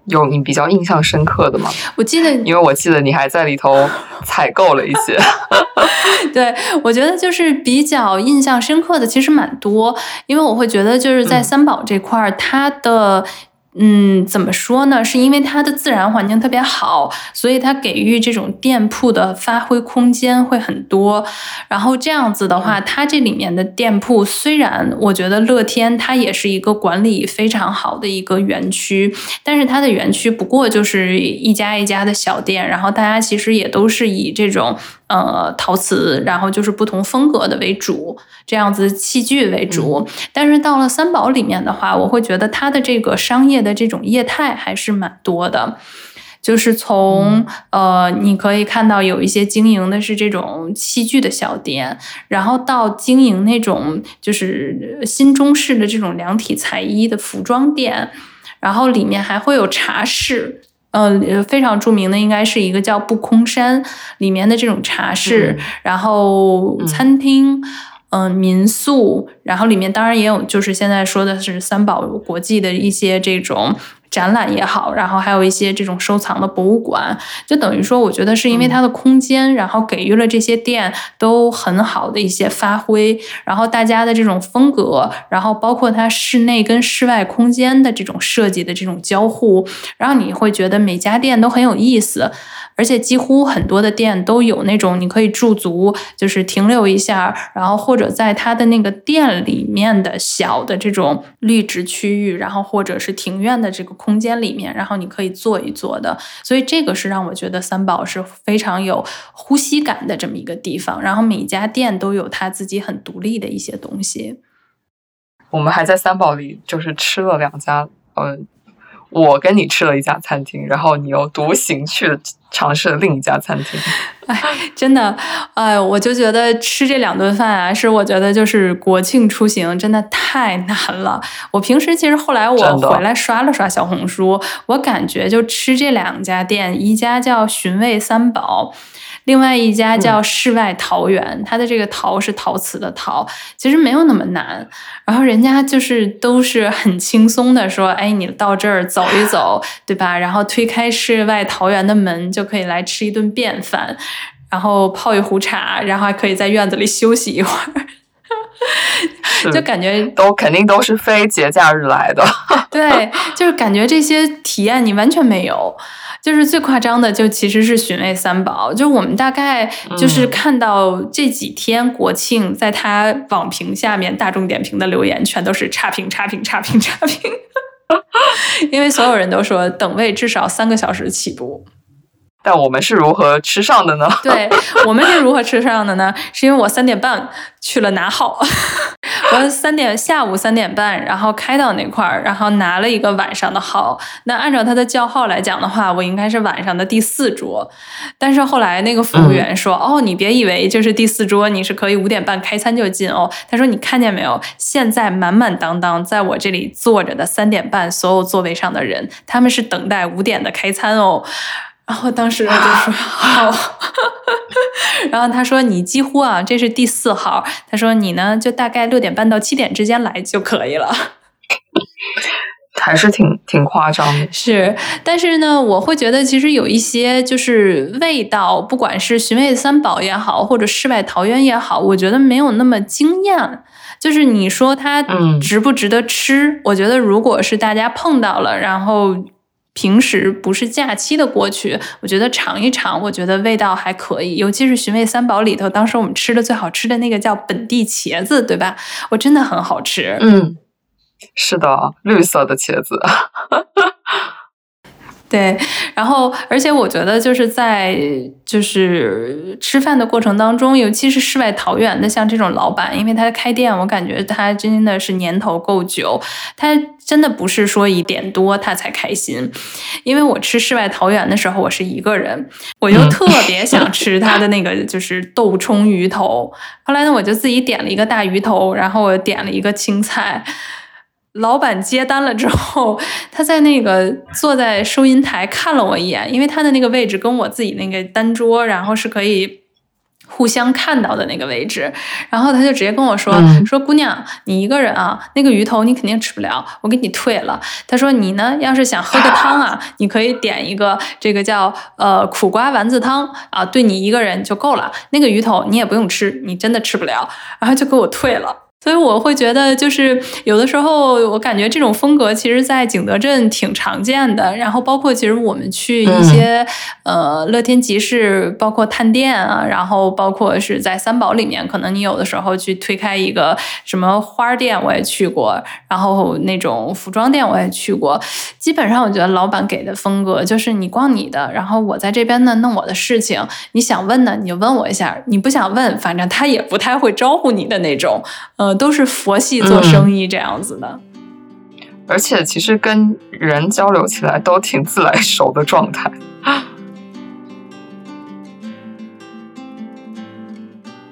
有你比较印象深刻的吗？我记得，因为我记得你还在里头 采购了一些。对，我觉得就是比较印象深刻的，其实蛮多。因为我会觉得就是在三宝这块儿，它的。嗯，怎么说呢？是因为它的自然环境特别好，所以它给予这种店铺的发挥空间会很多。然后这样子的话，它这里面的店铺虽然我觉得乐天它也是一个管理非常好的一个园区，但是它的园区不过就是一家一家的小店，然后大家其实也都是以这种。呃，陶瓷，然后就是不同风格的为主，这样子器具为主。但是到了三宝里面的话，我会觉得它的这个商业的这种业态还是蛮多的。就是从呃，你可以看到有一些经营的是这种器具的小店，然后到经营那种就是新中式的这种量体裁衣的服装店，然后里面还会有茶室。呃，非常著名的应该是一个叫不空山里面的这种茶室，然后餐厅，嗯，民宿，然后里面当然也有，就是现在说的是三宝国际的一些这种。展览也好，然后还有一些这种收藏的博物馆，就等于说，我觉得是因为它的空间，然后给予了这些店都很好的一些发挥，然后大家的这种风格，然后包括它室内跟室外空间的这种设计的这种交互，然后你会觉得每家店都很有意思。而且几乎很多的店都有那种你可以驻足，就是停留一下，然后或者在它的那个店里面的小的这种绿植区域，然后或者是庭院的这个空间里面，然后你可以坐一坐的。所以这个是让我觉得三宝是非常有呼吸感的这么一个地方。然后每家店都有它自己很独立的一些东西。我们还在三宝里就是吃了两家，呃。我跟你吃了一家餐厅，然后你又独行去尝试了另一家餐厅。哎，真的，哎，我就觉得吃这两顿饭啊，是我觉得就是国庆出行真的太难了。我平时其实后来我回来刷了刷小红书，我感觉就吃这两家店，一家叫寻味三宝。另外一家叫世外桃源，它的这个陶是陶瓷的陶，其实没有那么难。然后人家就是都是很轻松的说，哎，你到这儿走一走，对吧？然后推开世外桃源的门，就可以来吃一顿便饭，然后泡一壶茶，然后还可以在院子里休息一会儿，就感觉都肯定都是非节假日来的。对，就是感觉这些体验你完全没有。就是最夸张的，就其实是寻味三宝。就我们大概就是看到这几天国庆，在他网评下面大众点评的留言，全都是差评、差评、差评、差评，因为所有人都说等位至少三个小时起步。但我们是如何吃上的呢？对我们是如何吃上的呢？是因为我三点半去了拿号，我三点下午三点半，然后开到那块儿，然后拿了一个晚上的号。那按照他的叫号来讲的话，我应该是晚上的第四桌。但是后来那个服务员说：“哦，你别以为就是第四桌，你是可以五点半开餐就进哦。”他说：“你看见没有？现在满满当当在我这里坐着的三点半所有座位上的人，他们是等待五点的开餐哦。”然后当时就说 好，然后他说你几乎啊，这是第四号。他说你呢，就大概六点半到七点之间来就可以了。还是挺挺夸张的。是，但是呢，我会觉得其实有一些就是味道，不管是寻味三宝也好，或者世外桃源也好，我觉得没有那么惊艳。就是你说它值不值得吃？我觉得如果是大家碰到了，然后。平时不是假期的过去，我觉得尝一尝，我觉得味道还可以。尤其是寻味三宝里头，当时我们吃的最好吃的那个叫本地茄子，对吧？我真的很好吃。嗯，是的，绿色的茄子。对，然后而且我觉得就是在就是吃饭的过程当中，尤其是世外桃源的像这种老板，因为他开店，我感觉他真的是年头够久，他真的不是说一点多他才开心。因为我吃世外桃源的时候，我是一个人，我就特别想吃他的那个就是豆冲鱼头。后来呢，我就自己点了一个大鱼头，然后我点了一个青菜。老板接单了之后，他在那个坐在收银台看了我一眼，因为他的那个位置跟我自己那个单桌，然后是可以互相看到的那个位置，然后他就直接跟我说：“说姑娘，你一个人啊，那个鱼头你肯定吃不了，我给你退了。”他说：“你呢，要是想喝个汤啊，你可以点一个这个叫呃苦瓜丸子汤啊，对你一个人就够了。那个鱼头你也不用吃，你真的吃不了。”然后就给我退了。所以我会觉得，就是有的时候，我感觉这种风格其实，在景德镇挺常见的。然后，包括其实我们去一些呃乐天集市，包括探店啊，然后包括是在三宝里面，可能你有的时候去推开一个什么花店，我也去过；然后那种服装店我也去过。基本上，我觉得老板给的风格就是你逛你的，然后我在这边呢弄我的事情。你想问呢，你就问我一下；你不想问，反正他也不太会招呼你的那种。呃。都是佛系做生意这样子的，而且其实跟人交流起来都挺自来熟的状态。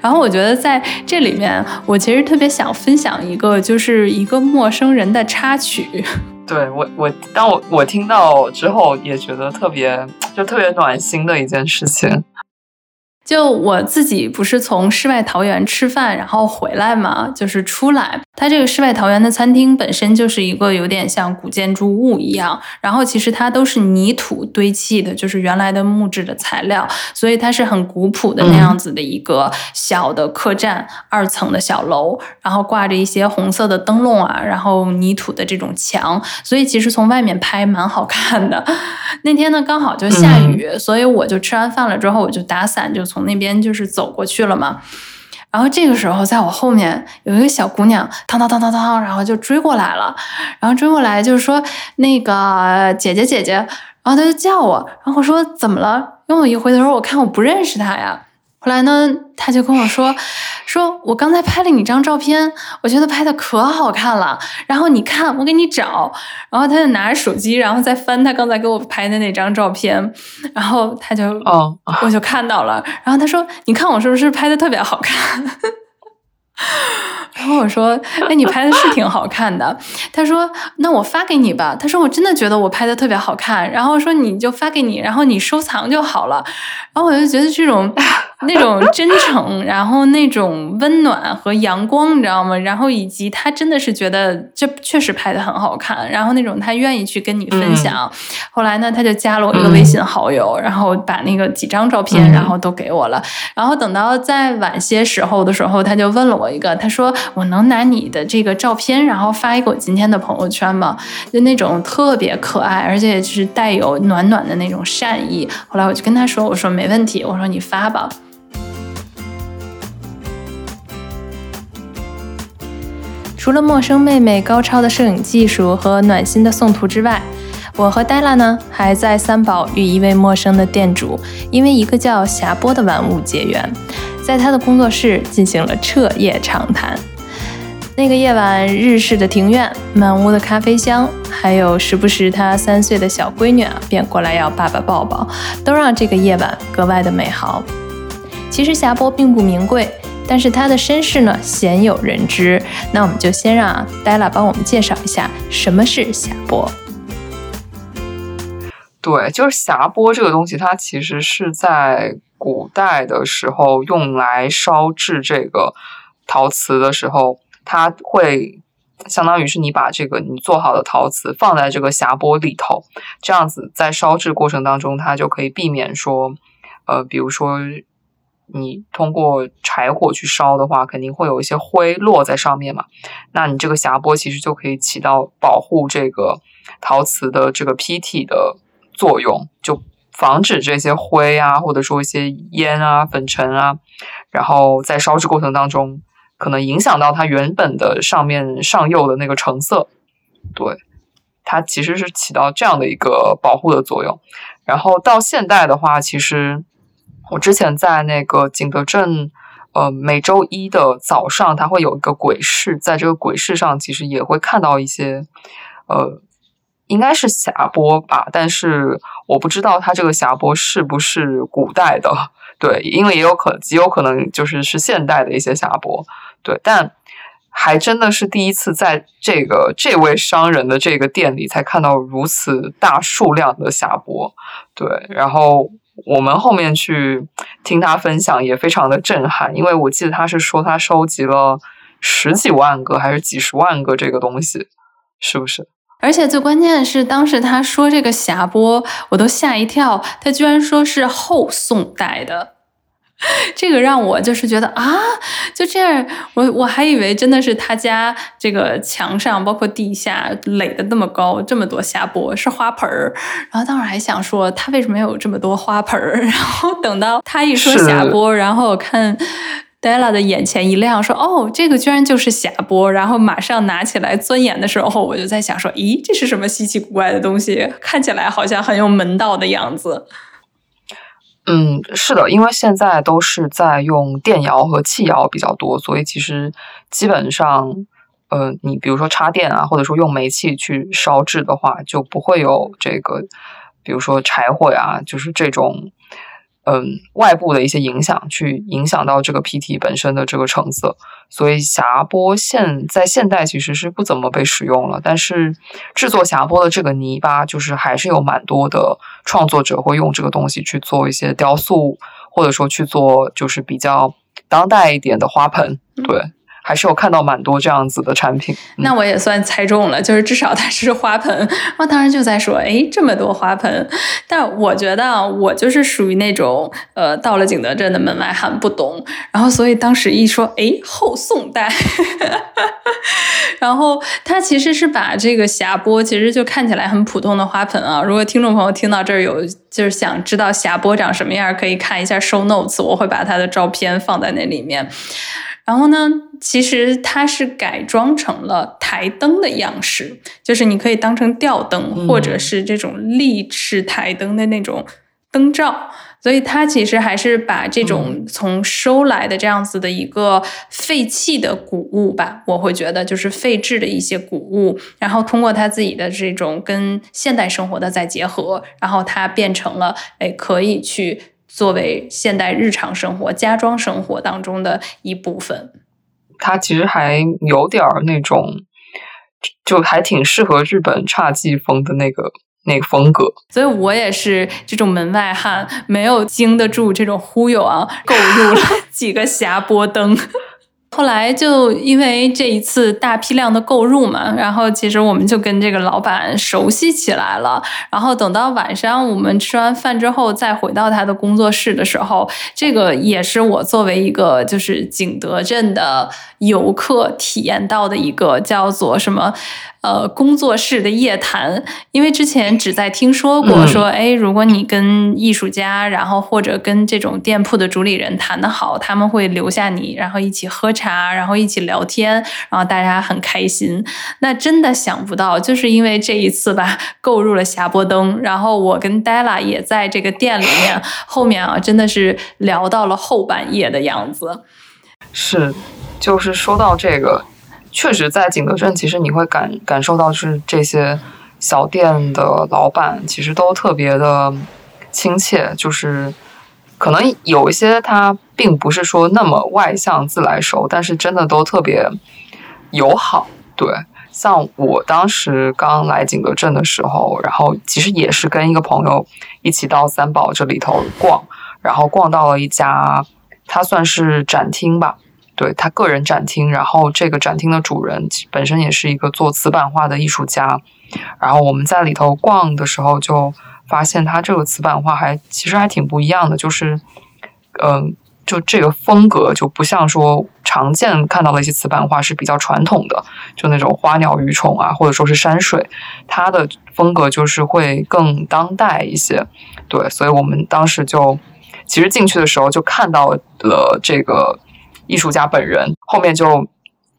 然后我觉得在这里面，我其实特别想分享一个，就是一个陌生人的插曲。对我，我当我我听到之后，也觉得特别就特别暖心的一件事情。就我自己不是从世外桃源吃饭，然后回来嘛，就是出来。它这个世外桃源的餐厅本身就是一个有点像古建筑物一样，然后其实它都是泥土堆砌的，就是原来的木质的材料，所以它是很古朴的那样子的一个小的客栈，二层的小楼，然后挂着一些红色的灯笼啊，然后泥土的这种墙，所以其实从外面拍蛮好看的。那天呢刚好就下雨，所以我就吃完饭了之后我就打伞就。从那边就是走过去了嘛，然后这个时候在我后面有一个小姑娘，当当当当当，然后就追过来了，然后追过来就是说那个姐姐姐姐，然后她就叫我，然后我说怎么了？因为我一回头我看我不认识她呀。后来呢，他就跟我说：“ 说我刚才拍了你张照片，我觉得拍的可好看了。然后你看，我给你找。然后他就拿着手机，然后再翻他刚才给我拍的那张照片。然后他就，哦，我就看到了。然后他说：你看我是不是拍的特别好看？” 然后我说：“哎，你拍的是挺好看的。”他说：“那我发给你吧。”他说：“我真的觉得我拍的特别好看。”然后说：“你就发给你，然后你收藏就好了。”然后我就觉得这种 那种真诚，然后那种温暖和阳光，你知道吗？然后以及他真的是觉得这确实拍的很好看，然后那种他愿意去跟你分享。后来呢，他就加了我一个微信好友，然后把那个几张照片，然后都给我了。然后等到在晚些时候的时候，他就问了我一个，他说：“我能拿你的这个照片，然后发一个我今天的朋友圈吗？”就那种特别可爱，而且是带有暖暖的那种善意。后来我就跟他说：“我说没问题，我说你发吧。”除了陌生妹妹高超的摄影技术和暖心的送图之外，我和黛拉呢还在三宝与一位陌生的店主，因为一个叫霞波的玩物结缘，在他的工作室进行了彻夜长谈。那个夜晚，日式的庭院，满屋的咖啡香，还有时不时他三岁的小闺女啊，便过来要爸爸抱抱，都让这个夜晚格外的美好。其实霞波并不名贵。但是他的身世呢，鲜有人知。那我们就先让黛拉帮我们介绍一下什么是霞波。对，就是霞波这个东西，它其实是在古代的时候用来烧制这个陶瓷的时候，它会相当于是你把这个你做好的陶瓷放在这个霞波里头，这样子在烧制过程当中，它就可以避免说，呃，比如说。你通过柴火去烧的话，肯定会有一些灰落在上面嘛。那你这个匣钵其实就可以起到保护这个陶瓷的这个坯体的作用，就防止这些灰啊，或者说一些烟啊、粉尘啊，然后在烧制过程当中可能影响到它原本的上面上釉的那个成色。对，它其实是起到这样的一个保护的作用。然后到现代的话，其实。我之前在那个景德镇，呃，每周一的早上，它会有一个鬼市，在这个鬼市上，其实也会看到一些，呃，应该是匣钵吧，但是我不知道它这个匣钵是不是古代的，对，因为也有可极有可能就是是现代的一些匣钵，对，但还真的是第一次在这个这位商人的这个店里才看到如此大数量的匣钵，对，然后。我们后面去听他分享也非常的震撼，因为我记得他是说他收集了十几万个还是几十万个这个东西，是不是？而且最关键的是，当时他说这个匣钵，我都吓一跳，他居然说是后宋代的。这个让我就是觉得啊，就这样，我我还以为真的是他家这个墙上，包括地下垒的那么高，这么多匣钵是花盆儿。然后当时还想说，他为什么有这么多花盆儿？然后等到他一说匣钵，然后我看 Della 的眼前一亮，说哦，这个居然就是匣钵。然后马上拿起来钻研的时候，我就在想说，咦，这是什么稀奇古怪的东西？看起来好像很有门道的样子。嗯，是的，因为现在都是在用电窑和气窑比较多，所以其实基本上，呃，你比如说插电啊，或者说用煤气去烧制的话，就不会有这个，比如说柴火呀，就是这种。嗯，外部的一些影响，去影响到这个 PT 本身的这个成色，所以霞波现在现代其实是不怎么被使用了。但是制作霞波的这个泥巴，就是还是有蛮多的创作者会用这个东西去做一些雕塑，或者说去做就是比较当代一点的花盆，对。还是有看到蛮多这样子的产品，那我也算猜中了，就是至少它是花盆。我当时就在说，哎，这么多花盆，但我觉得我就是属于那种，呃，到了景德镇的门外汉不懂，然后所以当时一说，哎，后宋代，然后他其实是把这个霞钵，其实就看起来很普通的花盆啊。如果听众朋友听到这儿有就是想知道霞钵长什么样，可以看一下 show notes，我会把他的照片放在那里面。然后呢，其实它是改装成了台灯的样式，就是你可以当成吊灯，或者是这种立式台灯的那种灯罩。所以它其实还是把这种从收来的这样子的一个废弃的古物吧，我会觉得就是废置的一些古物，然后通过它自己的这种跟现代生活的再结合，然后它变成了哎可以去。作为现代日常生活、家装生活当中的一部分，它其实还有点儿那种，就还挺适合日本侘寂风的那个那个风格。所以我也是这种门外汉，没有经得住这种忽悠啊，购入了 几个霞波灯。后来就因为这一次大批量的购入嘛，然后其实我们就跟这个老板熟悉起来了。然后等到晚上我们吃完饭之后，再回到他的工作室的时候，这个也是我作为一个就是景德镇的游客体验到的一个叫做什么。呃，工作室的夜谈，因为之前只在听说过，说哎，如果你跟艺术家，然后或者跟这种店铺的主理人谈得好，他们会留下你，然后一起喝茶，然后一起聊天，然后大家很开心。那真的想不到，就是因为这一次吧，购入了霞波灯，然后我跟 Della 也在这个店里面，后面啊，真的是聊到了后半夜的样子。是，就是说到这个。确实，在景德镇，其实你会感感受到，是这些小店的老板其实都特别的亲切，就是可能有一些他并不是说那么外向、自来熟，但是真的都特别友好。对，像我当时刚来景德镇的时候，然后其实也是跟一个朋友一起到三宝这里头逛，然后逛到了一家，它算是展厅吧。对他个人展厅，然后这个展厅的主人本身也是一个做瓷板画的艺术家，然后我们在里头逛的时候就发现他这个瓷板画还其实还挺不一样的，就是嗯，就这个风格就不像说常见看到的一些瓷板画是比较传统的，就那种花鸟鱼虫啊，或者说是山水，它的风格就是会更当代一些。对，所以我们当时就其实进去的时候就看到了这个。艺术家本人后面就，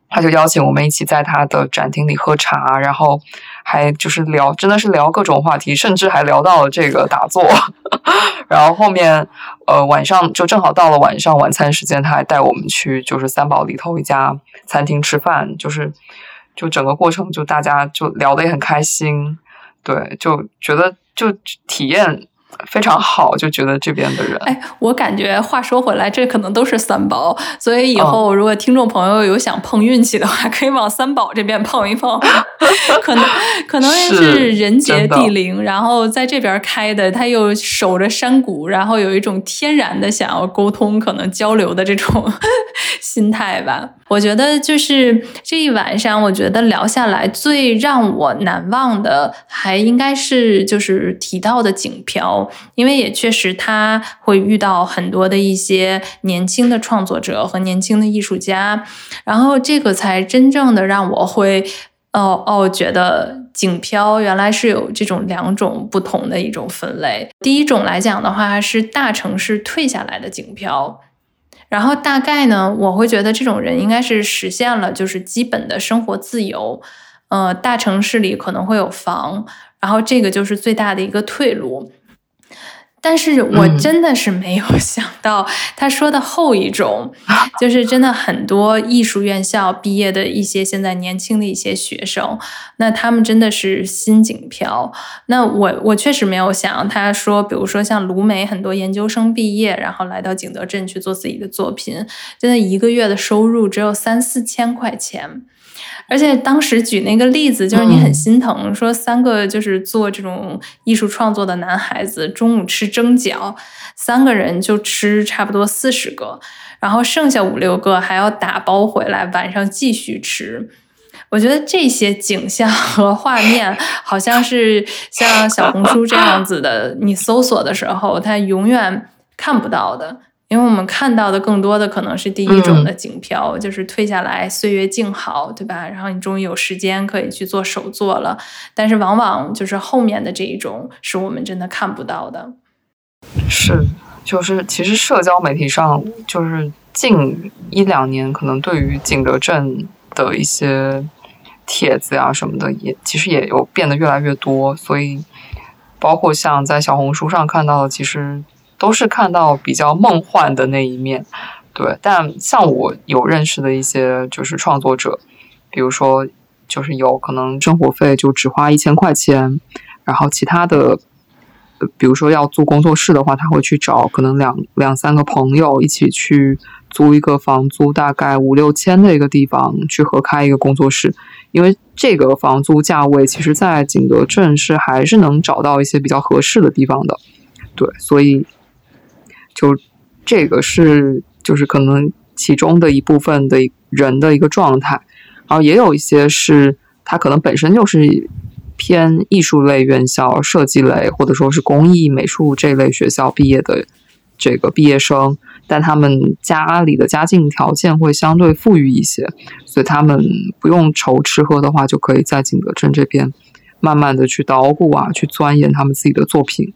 他就邀请我们一起在他的展厅里喝茶，然后还就是聊，真的是聊各种话题，甚至还聊到了这个打坐。然后后面呃晚上就正好到了晚上晚餐时间，他还带我们去就是三宝里头一家餐厅吃饭，就是就整个过程就大家就聊得也很开心，对，就觉得就体验。非常好，就觉得这边的人。哎，我感觉话说回来，这可能都是三宝，所以以后如果听众朋友有想碰运气的话，可以往三宝这边碰一碰。可能可能是人杰地灵，然后在这边开的，他又守着山谷，然后有一种天然的想要沟通、可能交流的这种 心态吧。我觉得就是这一晚上，我觉得聊下来最让我难忘的，还应该是就是提到的景漂，因为也确实他会遇到很多的一些年轻的创作者和年轻的艺术家，然后这个才真正的让我会哦哦觉得景漂原来是有这种两种不同的一种分类。第一种来讲的话，是大城市退下来的景漂。然后大概呢，我会觉得这种人应该是实现了就是基本的生活自由，呃，大城市里可能会有房，然后这个就是最大的一个退路。但是我真的是没有想到，他说的后一种，就是真的很多艺术院校毕业的一些现在年轻的一些学生，那他们真的是心景漂。那我我确实没有想，他说，比如说像卢梅很多研究生毕业，然后来到景德镇去做自己的作品，真的一个月的收入只有三四千块钱。而且当时举那个例子，就是你很心疼，说三个就是做这种艺术创作的男孩子，中午吃蒸饺，三个人就吃差不多四十个，然后剩下五六个还要打包回来，晚上继续吃。我觉得这些景象和画面，好像是像小红书这样子的，你搜索的时候，它永远看不到的。因为我们看到的更多的可能是第一种的景漂，就是退下来岁月静好，对吧？然后你终于有时间可以去做手作了。但是往往就是后面的这一种是我们真的看不到的。是，就是其实社交媒体上，就是近一两年，可能对于景德镇的一些帖子啊什么的，也其实也有变得越来越多。所以，包括像在小红书上看到的，其实。都是看到比较梦幻的那一面，对。但像我有认识的一些就是创作者，比如说就是有可能生活费就只花一千块钱，然后其他的，比如说要做工作室的话，他会去找可能两两三个朋友一起去租一个房租大概五六千的一个地方去合开一个工作室，因为这个房租价位其实，在景德镇是还是能找到一些比较合适的地方的，对，所以就这个是就是可能其中的一部分的人的一个状态，然后也有一些是他可能本身就是偏艺术类院校、设计类或者说是工艺美术这类学校毕业的这个毕业生。但他们家里的家境条件会相对富裕一些，所以他们不用愁吃喝的话，就可以在景德镇这边慢慢的去捣鼓啊，去钻研他们自己的作品。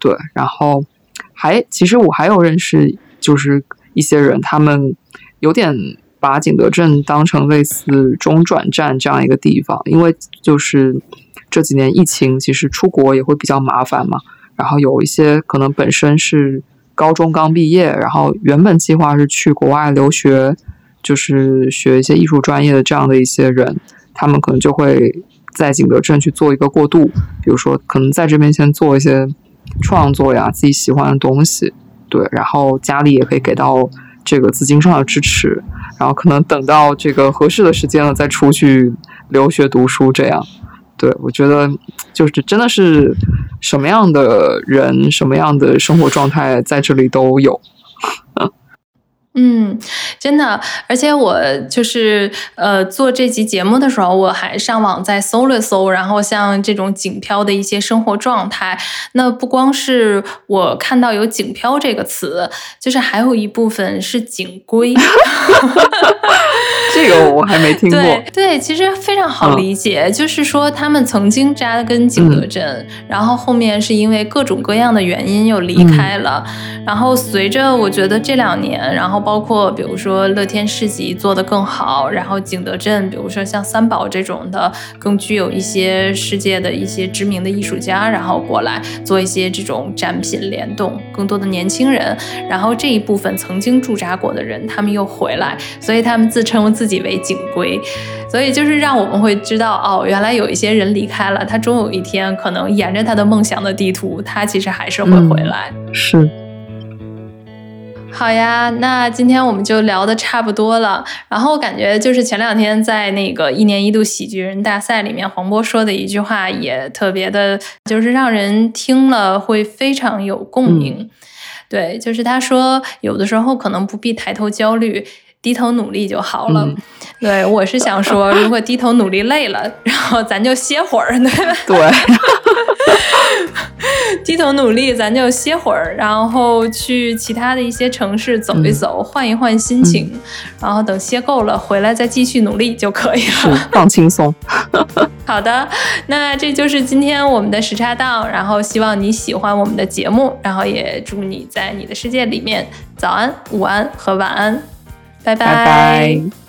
对，然后还其实我还有认识，就是一些人，他们有点把景德镇当成类似中转站这样一个地方，因为就是这几年疫情，其实出国也会比较麻烦嘛。然后有一些可能本身是。高中刚毕业，然后原本计划是去国外留学，就是学一些艺术专业的这样的一些人，他们可能就会在景德镇去做一个过渡，比如说可能在这边先做一些创作呀，自己喜欢的东西，对，然后家里也可以给到这个资金上的支持，然后可能等到这个合适的时间了再出去留学读书，这样。对，我觉得就是真的是什么样的人，什么样的生活状态在这里都有。嗯，真的，而且我就是呃做这期节目的时候，我还上网再搜了搜，然后像这种景漂的一些生活状态，那不光是我看到有景漂这个词，就是还有一部分是景归。这个我还没听过。对对，其实非常好理解，就是说他们曾经扎根景德镇，然后后面是因为各种各样的原因又离开了，然后随着我觉得这两年，然后包括比如说乐天市集做得更好，然后景德镇，比如说像三宝这种的，更具有一些世界的一些知名的艺术家，然后过来做一些这种展品联动，更多的年轻人，然后这一部分曾经驻扎过的人，他们又回来，所以他们自称自己为警规，所以就是让我们会知道，哦，原来有一些人离开了，他终有一天可能沿着他的梦想的地图，他其实还是会回来。是。好呀，那今天我们就聊的差不多了。然后感觉就是前两天在那个一年一度喜剧人大赛里面，黄渤说的一句话也特别的，就是让人听了会非常有共鸣。对，就是他说，有的时候可能不必抬头焦虑。低头努力就好了。对，我是想说，如果低头努力累了，然后咱就歇会儿，对吧？对。低头努力，咱就歇会儿，然后去其他的一些城市走一走，换一换心情，然后等歇够了回来再继续努力就可以了。放轻松。好的，那这就是今天我们的时差档，然后希望你喜欢我们的节目，然后也祝你在你的世界里面早安、午安和晚安。拜拜。